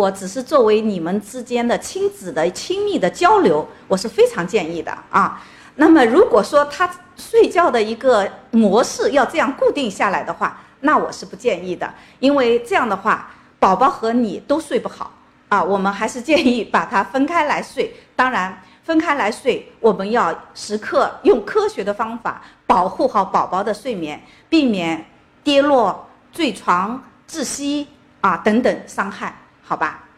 果只是作为你们之间的亲子的亲密的交流，我是非常建议的啊。那么如果说他睡觉的一个模式要这样固定下来的话，那我是不建议的，因为这样的话，宝宝和你都睡不好啊。我们还是建议把它分开来睡。当然，分开来睡，我们要时刻用科学的方法保护好宝宝的睡眠，避免跌落、坠床、窒息啊等等伤害，好吧？